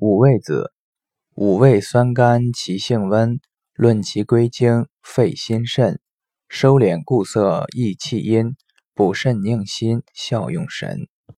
五味子五味酸甘其性温论其归经肺心肾收敛固涩益气阴补肾宁心效用神。